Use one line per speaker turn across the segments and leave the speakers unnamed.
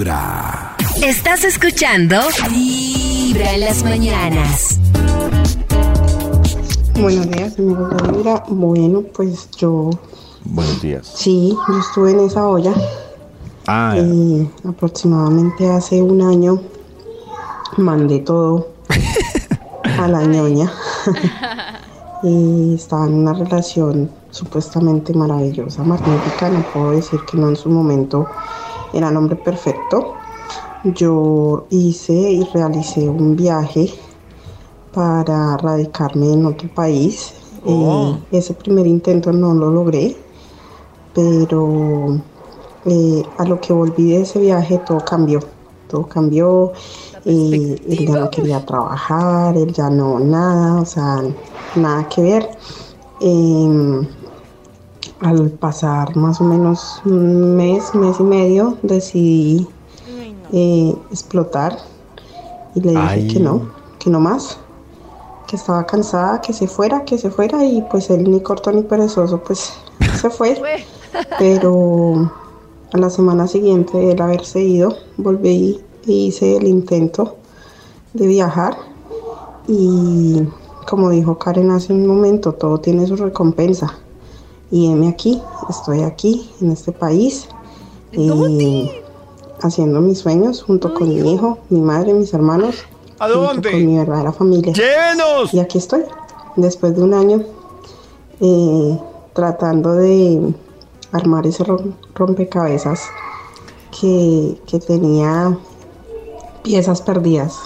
Vibra.
Estás escuchando Vibra en las mañanas.
Buenos días, amigos de Vibra. Bueno, pues yo
Buenos días.
sí, yo estuve en esa olla
Ah,
y aproximadamente hace un año mandé todo a la ñoña y estaba en una relación supuestamente maravillosa, magnífica. No puedo decir que no en su momento era el hombre perfecto. Yo hice y realicé un viaje para radicarme en otro país.
Oh.
Eh, ese primer intento no lo logré, pero eh, a lo que volví de ese viaje todo cambió. Todo cambió. eh, él ya no quería trabajar, él ya no nada, o sea, nada que ver. Al pasar más o menos un mes, mes y medio, decidí eh, explotar y le dije
Ay.
que no, que no más, que estaba cansada, que se fuera, que se fuera y pues él ni corto ni perezoso pues se fue. Pero a la semana siguiente de él haberse ido, volví e hice el intento de viajar y como dijo Karen hace un momento, todo tiene su recompensa. Y heme aquí, estoy aquí, en este país, eh, haciendo mis sueños junto con mi hijo, mi madre, mis hermanos,
¿A
junto
dónde?
con mi verdadera familia.
¡Llévenos!
Y aquí estoy, después de un año, eh, tratando de armar ese rom- rompecabezas que, que tenía piezas perdidas.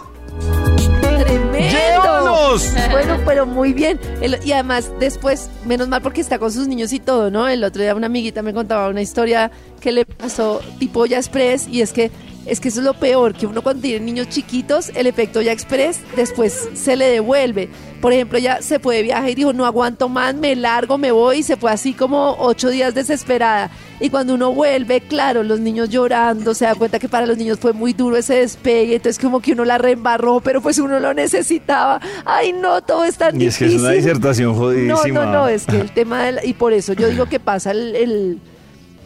Bueno, pero muy bien. Y además, después, menos mal porque está con sus niños y todo, ¿no? El otro día una amiguita me contaba una historia que le pasó tipo ya express y es que es que eso es lo peor, que uno cuando tiene niños chiquitos, el efecto ya express después se le devuelve. Por ejemplo, ya se fue de viaje y dijo, no aguanto más, me largo, me voy y se fue así como ocho días desesperada. Y cuando uno vuelve, claro, los niños llorando, se da cuenta que para los niños fue muy duro ese despegue, entonces como que uno la reembarró, pero pues uno lo necesitaba. Ay, no, todo es tan
Y es que
difícil.
es una disertación
No,
jodidísima.
no, no, es que el tema del... Y por eso yo digo que pasa el, el-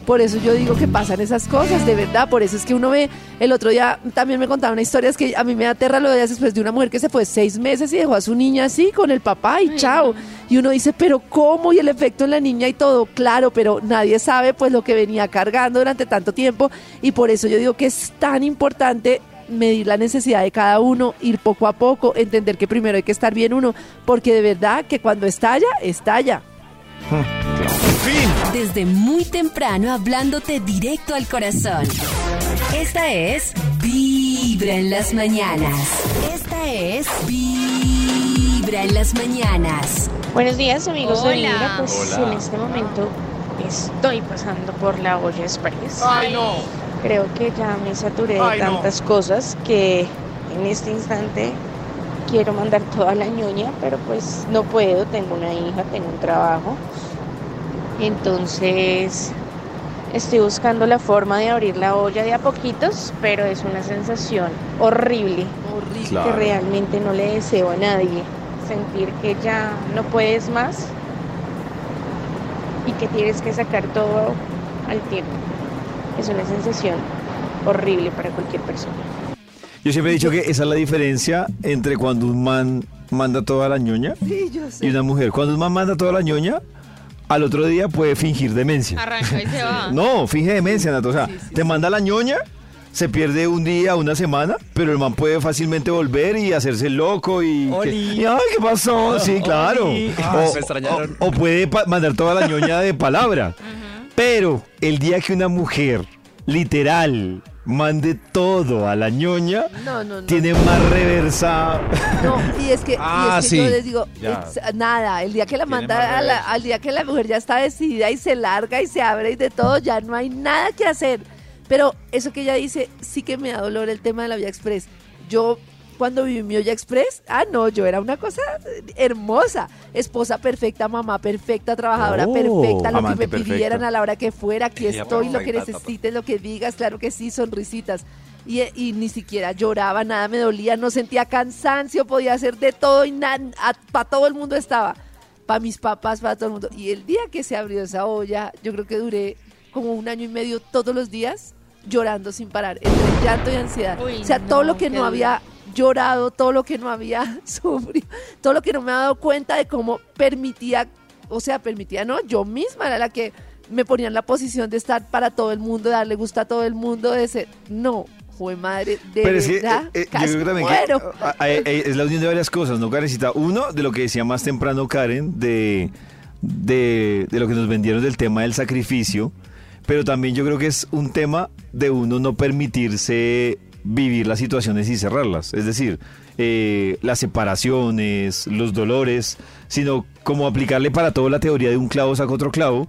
Por eso yo digo que pasan esas cosas, de verdad. Por eso es que uno ve... El otro día también me contaron una historia, es que a mí me aterra lo de ellas después de una mujer que se fue seis meses y dejó a su niña así con el papá y chao. Y uno dice, pero ¿cómo? Y el efecto en la niña y todo, claro, pero nadie sabe pues lo que venía cargando durante tanto tiempo. Y por eso yo digo que es tan importante medir la necesidad de cada uno, ir poco a poco, entender que primero hay que estar bien uno, porque de verdad que cuando estalla, estalla.
¡Fin!
Desde muy temprano hablándote directo al corazón. Esta es Vibra en las mañanas. Esta es Vibra en las mañanas.
Buenos días amigos de
Hola.
Vibra, pues
Hola.
en este momento estoy pasando por la olla express.
¡Ay, no!
Creo que ya me saturé de
no.
tantas cosas que en este instante quiero mandar toda la ñoña, pero pues no puedo, tengo una hija, tengo un trabajo. Entonces estoy buscando la forma de abrir la olla de a poquitos, pero es una sensación horrible
Horrible.
Claro.
que realmente no le deseo a nadie. Sentir que ya no puedes más y que tienes que sacar todo al tiempo. Es una sensación horrible para cualquier persona.
Yo siempre he dicho que esa es la diferencia entre cuando un man manda toda la ñoña
Sí,
y una mujer. Cuando un man manda toda la ñoña, al otro día puede fingir demencia.
Arranca y se va.
No, finge demencia, Nato. O sea, te manda la ñoña, se pierde un día, una semana, pero el man puede fácilmente volver y hacerse loco y... que- y, ay, ¿qué pasó? Sí, claro.
Ah,
O,
me extrañaron.
o- o puede mandar toda la ñoña de palabra. Pero el día que una mujer, literal, mande todo a la ñoña,
No, no, no.
tiene más reversa.
No, y es que, y
Ah,
es que
sí.
yo les digo, es- nada, el día que la manda, a la- al día que la mujer ya está decidida y se larga y se abre y de todo, ya no hay nada que hacer. Pero eso que ella dice, sí que me da dolor el tema de la Vía Express. Yo, cuando viví mi Olla Express, ah, no, yo era una cosa hermosa. Esposa perfecta, mamá perfecta, trabajadora
Oh,
perfecta, lo que me pidieran
perfecta.
a la hora que fuera, aquí
Ella
estoy, lo que necesites, lo que digas, claro que sí, sonrisitas. Y, y ni siquiera lloraba, nada me dolía, no sentía cansancio, podía hacer de todo y para todo el mundo estaba. Para mis papás, para todo el mundo. Y el día que se abrió esa olla, yo creo que duré como un año y medio todos los días llorando sin parar, entre llanto y ansiedad.
Uy,
o sea, todo
no,
lo que no había llorado, todo lo que no había sufrido, todo lo que no me había dado cuenta de cómo permitía, o sea, permitía, no, yo misma era la que me ponía en la posición de estar para todo el mundo, de darle gusto a todo el mundo, de ser, no, fue madre, de
Pero es que,
verdad,
eh, eh, yo
casi
creo que también
muero.
que, ah, eh, es la unión de varias cosas, ¿no, Karencita? Uno, de lo que decía más temprano Karen, de, de, de lo que nos vendieron del tema del sacrificio, pero también yo creo que es un tema de uno no permitirse vivir las situaciones y cerrarlas. Es decir, eh, las separaciones, los dolores, sino como aplicarle para todo la teoría de un clavo saca otro clavo.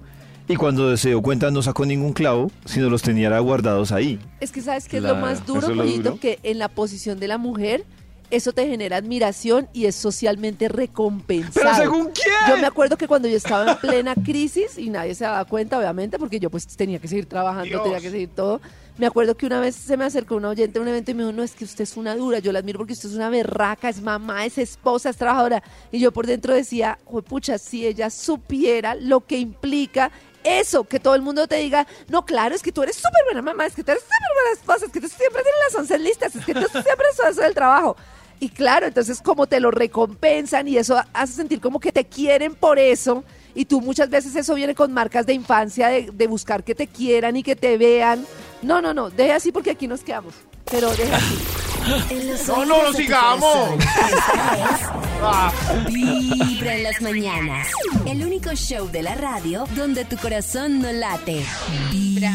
Y cuando se dio cuenta no sacó ningún clavo, sino los tenía guardados ahí.
Es que sabes que es lo más duro,
eso es lo
Pollito,
duro.
que en la posición de la mujer eso te genera admiración y es socialmente recompensado.
¿Pero según quién?
Yo me acuerdo que cuando yo estaba en plena crisis y nadie se daba cuenta, obviamente, porque yo pues tenía que seguir trabajando,
Dios.
tenía que seguir todo. Me acuerdo que una vez se me acercó una oyente a un evento y me dijo, no, es que usted es una dura, yo la admiro porque usted es una berraca, es mamá, es esposa, es trabajadora. Y yo por dentro decía, pucha, si ella supiera lo que implica eso, que todo el mundo te diga, no, claro, es que tú eres súper buena mamá, es que tú eres súper buena esposa, es que tú siempre tienes las once listas, es que tú siempre haces el trabajo. Y claro, entonces como te lo recompensan y eso hace sentir como que te quieren por eso. Y tú muchas veces eso viene con marcas de infancia, de, de buscar que te quieran y que te vean. No, no, no, deje así porque aquí nos quedamos. Pero deja así.
No, no,
tu
sigamos.
Vibra en las mañanas. El único show de la radio donde tu corazón no late. Vibra.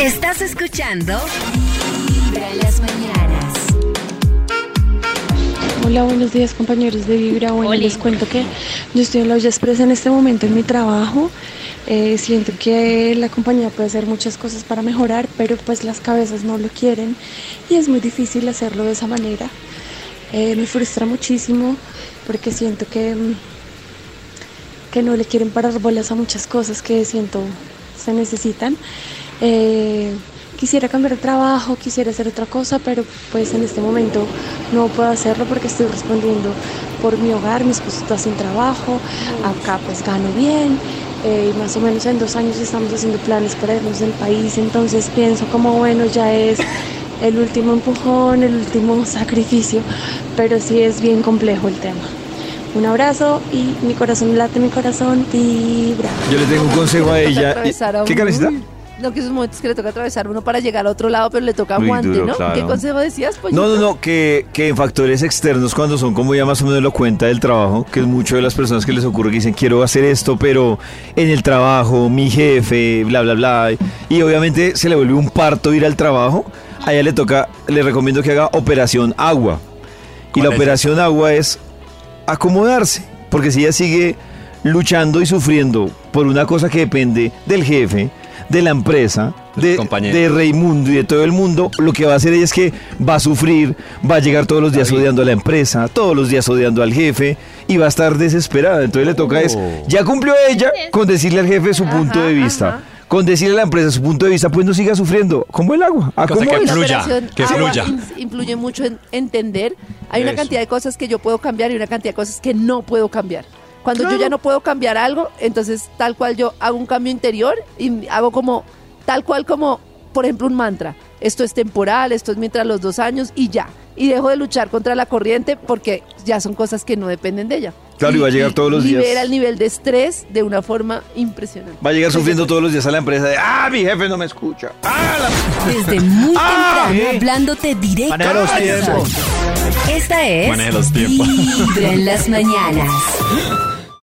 Estás escuchando Vibra en las mañanas.
Hola, buenos días compañeros de Vibra. Bueno,
Oli.
les cuento que yo estoy en la olla expresa en este momento en mi trabajo. Eh, siento que la compañía puede hacer muchas cosas para mejorar, pero pues las cabezas no lo quieren y es muy difícil hacerlo de esa manera. Eh, me frustra muchísimo porque siento que, mm, que no le quieren parar bolas a muchas cosas que siento se necesitan. Eh, quisiera cambiar de trabajo, quisiera hacer otra cosa, pero pues en este momento no puedo hacerlo porque estoy respondiendo por mi hogar, mi esposo está sin trabajo, acá pues gano bien, eh, y más o menos en dos años estamos haciendo planes para irnos del país, entonces pienso como bueno, ya es el último empujón, el último sacrificio, pero sí es bien complejo el tema. Un abrazo y mi corazón late, mi corazón vibra.
Yo le tengo un consejo a ella. ¿Qué. Karencita?
No, que esos momentos que le toca atravesar uno para llegar a otro lado, pero le toca
Muy
aguante,
duro,
¿no?
claro.
¿Qué consejo decías, pues?
No, no, no, que, que en factores externos, cuando son como ya más o menos lo cuenta del trabajo, que es mucho de las personas que les ocurre que dicen quiero hacer esto, pero en el trabajo, mi jefe, bla, bla, bla, y obviamente se le vuelve un parto ir al trabajo, a ella le toca, le recomiendo que haga operación agua. Y
¿Cuál
la
es
operación agua es acomodarse, porque si ella sigue luchando y sufriendo por una cosa que depende del jefe, de la empresa,
De
de, Raimundo y de todo el mundo, lo que va a hacer ella es que va a sufrir, va a llegar todos los días
David.
odiando a la empresa, todos los días odiando al jefe y va a estar desesperada. Entonces le toca es,
Oh.
ya cumplió ella con decirle al jefe su punto de vista.
ajá.
Con decirle a la empresa su punto de vista, pues no siga sufriendo, como el agua.
Cosa que
acomódese.
La
fluya, que fluya.
in- influye mucho en entender. Hay una
Eso.
cantidad de cosas que yo puedo cambiar y una cantidad de cosas que no puedo cambiar. Cuando yo ya no puedo cambiar algo, entonces tal cual yo hago un cambio interior y hago como, tal cual como, por ejemplo, un mantra. Esto es temporal, esto es mientras los dos años y ya. Y dejo de luchar contra la corriente porque ya son cosas que no dependen de ella.
Claro, y va a llegar todos los días.
Libera el nivel de estrés de una forma impresionante.
Va a llegar sufriendo todos los días a la empresa de, ah, mi jefe no me escucha. Ah, la-
Desde muy
Ah,
temprano,
¿eh?
hablándote directo
Maneja los tiempos.
Esta es
Maneja los tiempos.
Vibra en las mañanas.